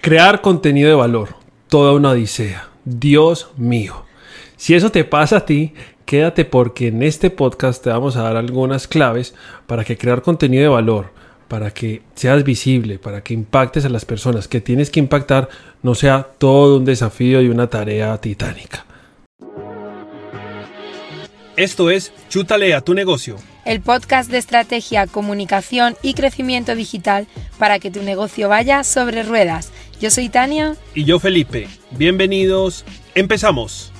Crear contenido de valor, toda una odisea. Dios mío. Si eso te pasa a ti, quédate porque en este podcast te vamos a dar algunas claves para que crear contenido de valor, para que seas visible, para que impactes a las personas que tienes que impactar, no sea todo un desafío y una tarea titánica. Esto es Chútale a tu negocio el podcast de estrategia, comunicación y crecimiento digital para que tu negocio vaya sobre ruedas. Yo soy Tania. Y yo Felipe. Bienvenidos. Empezamos.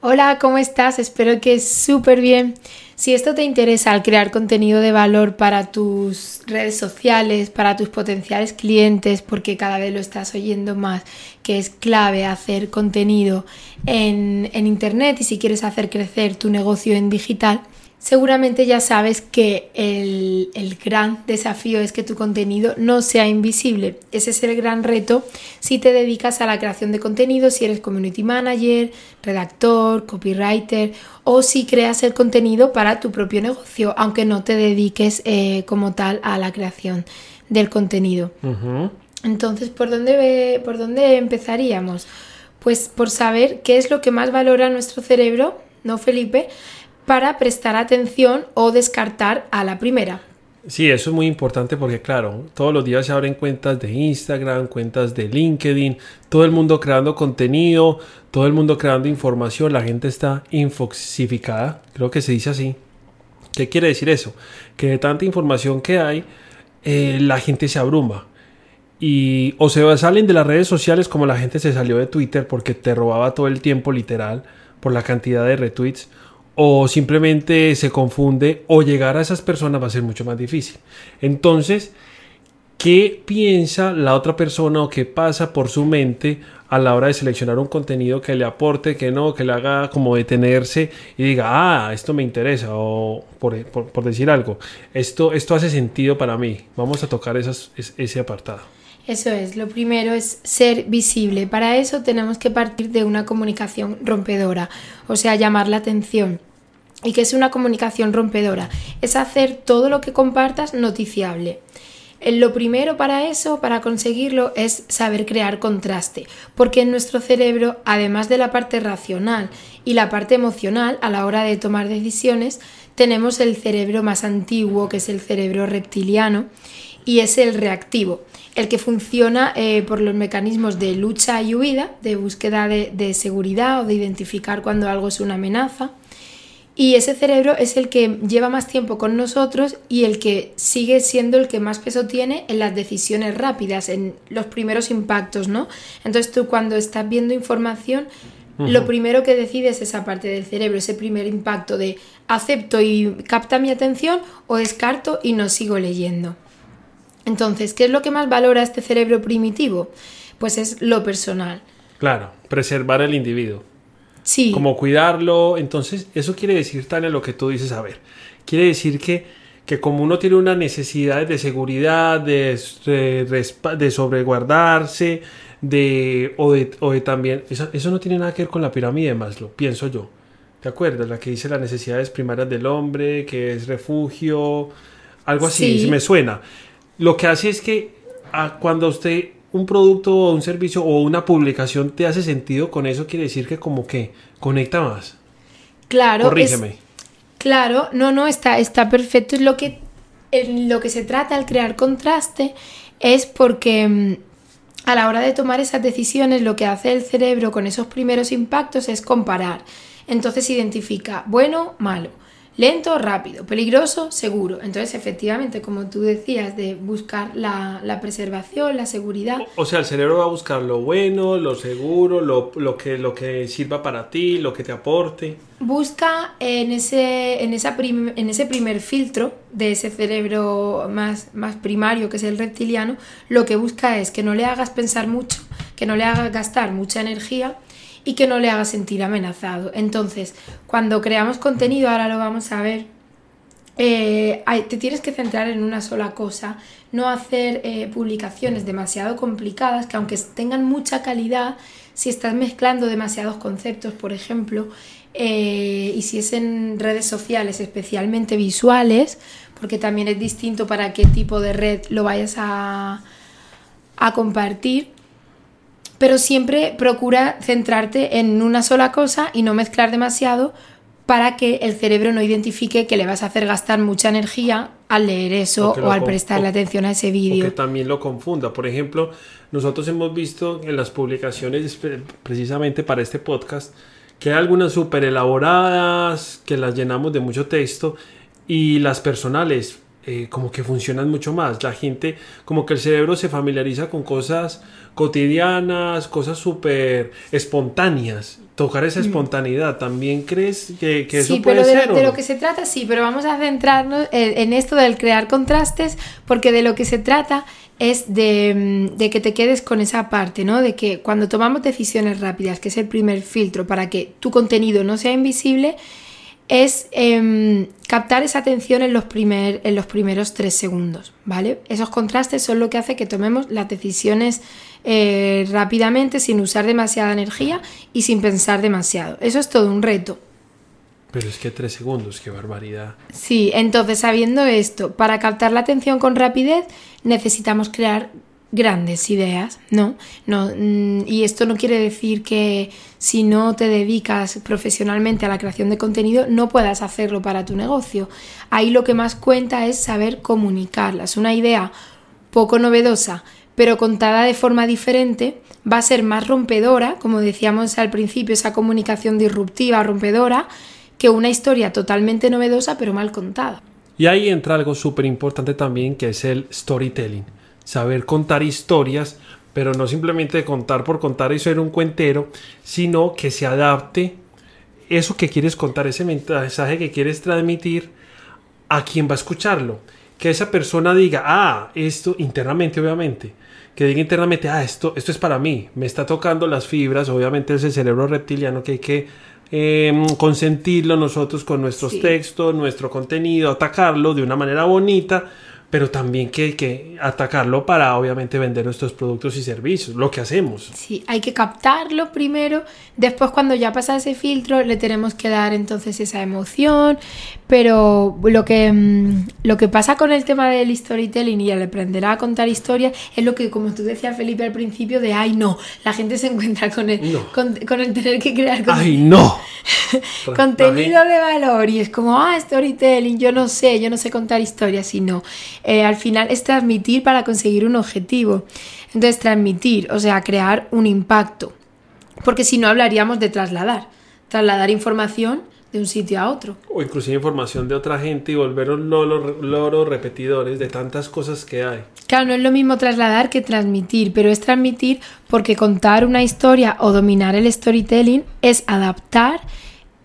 Hola, ¿cómo estás? Espero que súper bien. Si esto te interesa al crear contenido de valor para tus redes sociales, para tus potenciales clientes, porque cada vez lo estás oyendo más, que es clave hacer contenido en, en Internet y si quieres hacer crecer tu negocio en digital, Seguramente ya sabes que el, gran desafío es que tu contenido no sea invisible. Ese es el gran reto si te dedicas a la creación de contenido, si eres community manager, redactor, copywriter o si creas el contenido para tu propio negocio, aunque no te dediques eh, como tal a la creación del contenido. Entonces, ¿por dónde, ¿por dónde empezaríamos? Pues por saber qué es lo que más valora nuestro cerebro, ¿no, Felipe? Para prestar atención o descartar a la primera. Sí, eso es muy importante porque claro, todos los días se abren cuentas de Instagram, cuentas de LinkedIn, todo el mundo creando contenido, todo el mundo creando información, la gente está infoxificada, creo que se dice así. ¿Qué quiere decir eso? Que de tanta información que hay, eh, la gente se abruma. Y o se salen de las redes sociales como la gente se salió de Twitter porque te robaba todo el tiempo literal por la cantidad de retweets o simplemente se confunde o llegar a esas personas va a ser mucho más difícil. Entonces, ¿qué piensa la otra persona o qué pasa por su mente a la hora de seleccionar un contenido que le aporte, que no, que le haga como detenerse y diga, ah, esto me interesa o por, decir algo, esto, esto hace sentido para mí. Vamos a tocar ese apartado. Eso es, lo primero es ser visible. Para eso tenemos que partir de una comunicación rompedora, o sea, llamar la atención y que es una comunicación rompedora. Es hacer todo lo que compartas noticiable. Eh, lo primero para eso, para conseguirlo, es saber crear contraste, porque en nuestro cerebro, además de la parte racional y la parte emocional a la hora de tomar decisiones, tenemos el cerebro más antiguo, que es el cerebro reptiliano, y es el reactivo, el que funciona eh, por los mecanismos de lucha y huida, de búsqueda de seguridad o de identificar cuando algo es una amenaza y ese cerebro es el que lleva más tiempo con nosotros y el que sigue siendo el que más peso tiene en las decisiones rápidas, en los primeros impactos, ¿no? Entonces tú cuando estás viendo información, lo primero que decides es esa parte del cerebro, ese primer impacto de acepto y capta mi atención o descarto y no sigo leyendo. Entonces, ¿qué es lo que más valora este cerebro primitivo? Pues es lo personal. Claro, preservar el individuo. Sí. Como cuidarlo. Entonces, eso quiere decir, Tania, lo que tú dices, a ver, quiere decir que, que como uno tiene una necesidad de seguridad, de, de, sobreguardarse, de, o, de, o de también, eso, eso, no tiene nada que ver con la pirámide de Maslow, pienso yo. ¿Te acuerdas? La que dice las necesidades primarias del hombre, que es refugio, algo así, me suena. Lo que hace es que a, cuando usted un producto o un servicio o una publicación te hace sentido con eso, quiere decir que como que conecta más. Claro. Corrígeme. claro, no, no, está, está perfecto. Es lo que, en lo que se trata al crear contraste es porque mm, a la hora de tomar esas decisiones lo que hace el cerebro con esos primeros impactos es comparar. Entonces identifica bueno, malo Lento, rápido, peligroso, seguro. Entonces, efectivamente, como tú decías, de buscar la, preservación, la seguridad. O, sea, el cerebro va a buscar lo bueno, lo seguro, lo, que, lo que sirva para ti, lo que te aporte. Busca en ese, en, esa en ese primer filtro de ese cerebro más, más primario, que es el reptiliano, lo que busca es que no le hagas pensar mucho, que no le hagas gastar mucha energía y que no le haga sentir amenazado. Entonces, cuando creamos contenido, ahora lo vamos a ver, eh, te tienes que centrar en una sola cosa, no hacer eh, publicaciones demasiado complicadas que aunque tengan mucha calidad, si estás mezclando demasiados conceptos, por ejemplo, eh, y si es en redes sociales especialmente visuales, porque también es distinto para qué tipo de red lo vayas a, a compartir. Pero siempre procura centrarte en una sola cosa y no mezclar demasiado para que el cerebro no identifique que le vas a hacer gastar mucha energía al leer eso o, al prestarle atención a ese vídeo. Que también lo confunda. Por ejemplo, nosotros hemos visto en las publicaciones precisamente para este podcast que hay algunas súper elaboradas, que las llenamos de mucho texto y las personales eh, como que funcionan mucho más. La gente, como que el cerebro se familiariza con cosas cotidianas, cosas súper espontáneas. Tocar esa mm. espontaneidad, ¿también crees que, que eso puede pero de, ser? de lo que se trata, sí, pero vamos a centrarnos en, esto del crear contrastes, porque de lo que se trata es de, mm, de, que te quedes con esa parte, ¿no? De que cuando tomamos decisiones rápidas, que es el primer filtro para que tu contenido no sea invisible, es em, captar esa atención en los, primer, en los primeros tres segundos, ¿vale? Esos contrastes son lo que hace que tomemos las decisiones eh, rápidamente, sin usar demasiada energía y sin pensar demasiado. Eso es todo un reto. Pero es que tres segundos, qué barbaridad. Sí, entonces sabiendo esto, para captar la atención con rapidez necesitamos crear grandes ideas, ¿no? no mm, y esto no quiere decir que si no te dedicas profesionalmente a la creación de contenido no puedas hacerlo para tu negocio. Ahí lo que más cuenta es saber comunicarlas. Una idea poco novedosa, pero contada de forma diferente, va a ser más rompedora, como decíamos al principio, esa comunicación disruptiva, rompedora, que una historia totalmente novedosa pero mal contada. Y ahí entra algo súper importante también que es el storytelling saber contar historias, pero no simplemente contar por contar y ser un cuentero, sino que se adapte eso que quieres contar, ese mensaje que quieres transmitir a quien va a escucharlo. Que esa persona diga, ah, esto internamente, obviamente. Que diga internamente, ah, esto, esto es para mí, me está tocando las fibras, obviamente es el cerebro reptiliano que hay que em, consentirlo nosotros con nuestros textos, nuestro contenido, atacarlo de una manera bonita pero también que, que atacarlo para obviamente vender nuestros productos y servicios, lo que hacemos. Sí, hay que captarlo primero, después cuando ya pasa ese filtro le tenemos que dar entonces esa emoción, pero lo que, mm, lo que pasa con el tema del storytelling y el aprender a contar historias es lo que, como tú decías Felipe al principio, de, ay no, la gente se encuentra con el, con, el tener que crear ¡Ay no! contenido de valor y es como, ah, storytelling, yo no sé, yo no sé contar historias y no. Eh, al final es transmitir para conseguir un objetivo. Entonces, transmitir, o sea, crear un impacto. Porque si no hablaríamos de trasladar. Trasladar información de un sitio a otro. O inclusive información de otra gente y volver loros, loros repetidores de tantas cosas que hay. Claro, no es lo mismo trasladar que transmitir, pero es transmitir porque contar una historia o dominar el storytelling es adaptar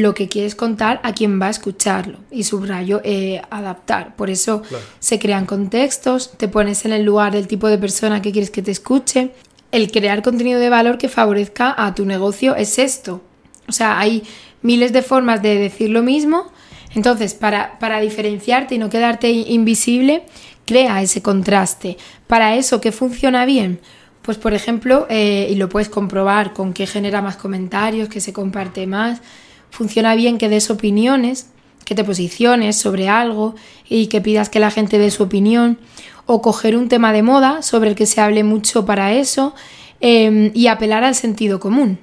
lo que quieres contar a quien va a escucharlo. Y subrayo eh, adaptar. Por eso se crean contextos, te pones en el lugar del tipo de persona que quieres que te escuche. El crear contenido de valor que favorezca a tu negocio es esto. O sea, hay miles de formas de decir lo mismo. Entonces, para, para diferenciarte y no quedarte invisible, crea ese contraste. Para eso, ¿qué funciona bien? Pues, por ejemplo, eh, y lo puedes comprobar con qué genera más comentarios, que se comparte más, funciona bien que des opiniones, que te posiciones sobre algo y que pidas que la gente dé su opinión, o coger un tema de moda sobre el que se hable mucho para eso em, y apelar al sentido común.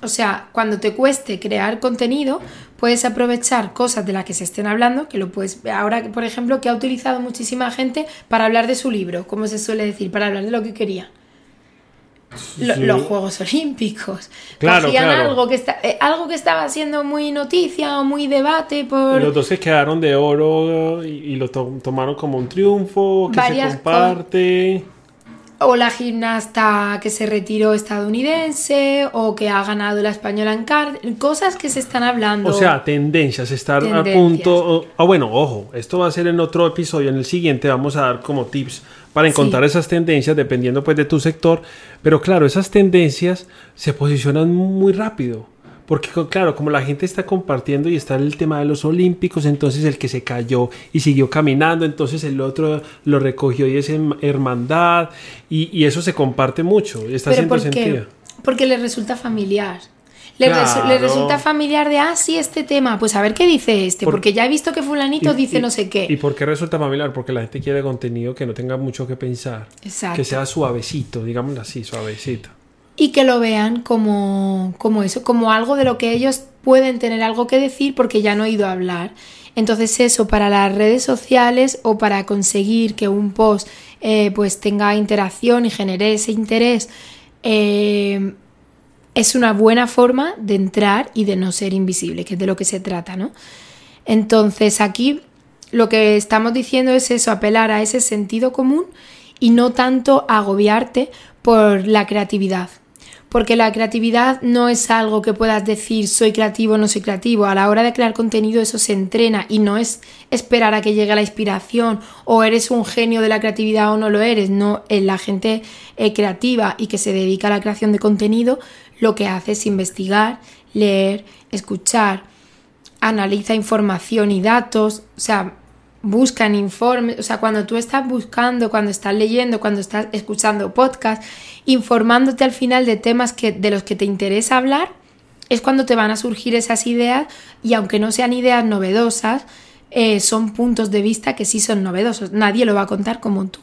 O sea, cuando te cueste crear contenido, puedes aprovechar cosas de las que se estén hablando, que lo puedes ahora, por ejemplo, que ha utilizado muchísima gente para hablar de su libro, como se suele decir, para hablar de lo que quería los Juegos Olímpicos. Claro, Cogían Algo, que está, eh, algo que estaba siendo muy noticia o muy debate por... Los dos se quedaron de oro y, lo tomaron como un triunfo, que se comparte o la gimnasta que se retiró estadounidense o que ha ganado la española en card, cosas que se están hablando. O sea, tendencias, estar a punto. Ah, bueno, ojo, esto va a ser en otro episodio, en el siguiente vamos a dar como tips para encontrar esas tendencias dependiendo pues de tu sector, pero claro, esas tendencias se posicionan muy rápido. Porque claro, como la gente está compartiendo y está el tema de los olímpicos, entonces el que se cayó y siguió caminando, entonces el otro lo recogió y es hermandad y, eso se comparte mucho, está haciendo sentido. Porque le resulta familiar. Le, resulta familiar de, ah, sí, este tema, pues a ver qué dice este, Por- porque ya he visto que fulanito Y- dice y- no sé qué. ¿Y por qué resulta familiar? Porque la gente quiere contenido que no tenga mucho que pensar. Exacto. Que sea suavecito, digámoslo así, suavecito. y que lo vean como, como eso, como algo de lo que ellos pueden tener algo que decir porque ya han oído hablar. Entonces eso para las redes sociales o para conseguir que un post eh, pues tenga interacción y genere ese interés eh, es una buena forma de entrar y de no ser invisible, que es de lo que se trata, ¿no? Entonces aquí lo que estamos diciendo es eso, apelar a ese sentido común y no tanto agobiarte por la creatividad. Porque la creatividad no es algo que puedas decir soy creativo o no soy creativo. A la hora de crear contenido eso se entrena y no es esperar a que llegue la inspiración o eres un genio de la creatividad o no lo eres. No, eh, la gente eh, creativa y que se dedica a la creación de contenido lo que hace es investigar, leer, escuchar, analiza información y datos, o sea, buscan informes, o sea, cuando tú estás buscando, cuando estás leyendo, cuando estás escuchando podcast, informándote al final de temas que, de los que te interesa hablar, es cuando te van a surgir esas ideas y aunque no sean ideas novedosas, eh, son puntos de vista que sí son novedosos. Nadie lo va a contar como tú.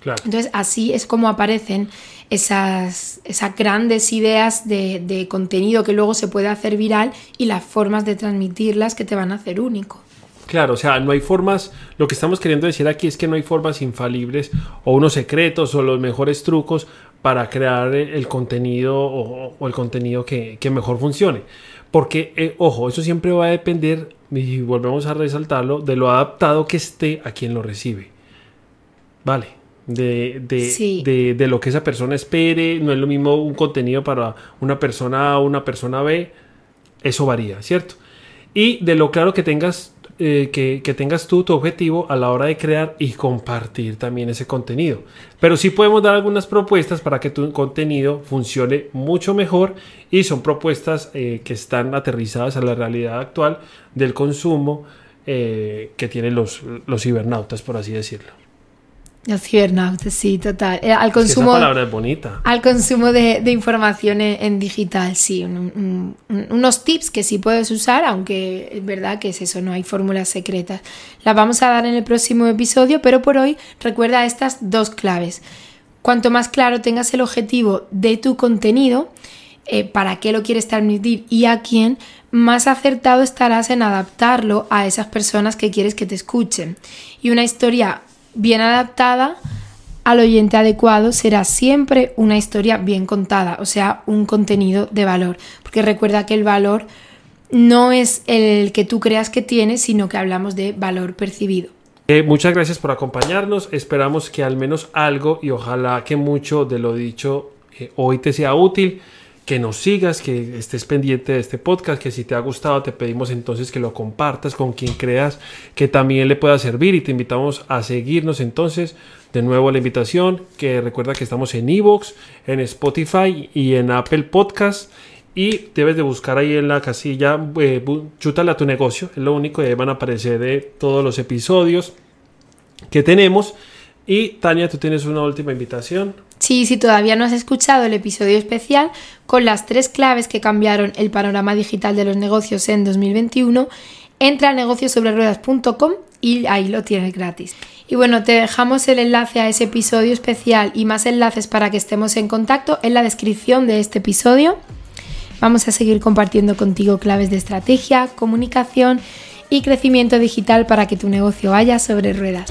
Claro. Entonces así es como aparecen esas, esas grandes ideas de, de contenido que luego se puede hacer viral y las formas de transmitirlas que te van a hacer único. Claro, o sea, no hay formas, lo que estamos queriendo decir aquí es que no hay formas infalibles o unos secretos o los mejores trucos para crear el, el contenido o, o el contenido que, que mejor funcione. Porque, eh, ojo, eso siempre va a depender, y volvemos a resaltarlo, de lo adaptado que esté a quien lo recibe. Vale. De, de, Sí. de, de lo que esa persona espere, no es lo mismo un contenido para una persona A o una persona B, eso varía, ¿cierto? Y de lo claro que tengas, eh, que, que tengas tú tu objetivo a la hora de crear y compartir también ese contenido. Pero sí podemos dar algunas propuestas para que tu contenido funcione mucho mejor y son propuestas eh, que están aterrizadas a la realidad actual del consumo eh, que tienen los, los cibernautas, por así decirlo. Los cibernautas, sí, total. Eh, Al Es que esa consumo, palabra es bonita. al consumo de, de información en, en digital, sí. un- un- unos tips que sí puedes usar, aunque es verdad que es eso, no hay fórmulas secretas. Las vamos a dar en el próximo episodio, pero por hoy recuerda estas dos claves. Cuanto más claro tengas el objetivo de tu contenido, eh, para qué lo quieres transmitir y a quién, más acertado estarás en adaptarlo a esas personas que quieres que te escuchen. Y una historia bien adaptada al oyente adecuado será siempre una historia bien contada, o sea, un contenido de valor. Porque recuerda que el valor no es el que tú creas que tienes, sino que hablamos de valor percibido. Eh, muchas gracias por acompañarnos. Esperamos que al menos algo y ojalá que mucho de lo dicho eh, hoy te sea útil. Que nos sigas, que estés pendiente de este podcast, que si te ha gustado te pedimos entonces que lo compartas con quien creas que también le pueda servir y te invitamos a seguirnos entonces. De nuevo la invitación, que recuerda que estamos en Evox, en Spotify y en Apple Podcast y debes de buscar ahí en la casilla eh, chútale a tu negocio es lo único y ahí van a aparecer de todos los episodios que tenemos y Tania tú tienes una última invitación Sí, si todavía no has escuchado el episodio especial con las tres claves que cambiaron el panorama digital de los negocios en 2021, entra a negociosobreruedas.com y ahí lo tienes gratis. Y bueno, te dejamos el enlace a ese episodio especial y más enlaces para que estemos en contacto en la descripción de este episodio. Vamos a seguir compartiendo contigo claves de estrategia, comunicación y crecimiento digital para que tu negocio vaya sobre ruedas.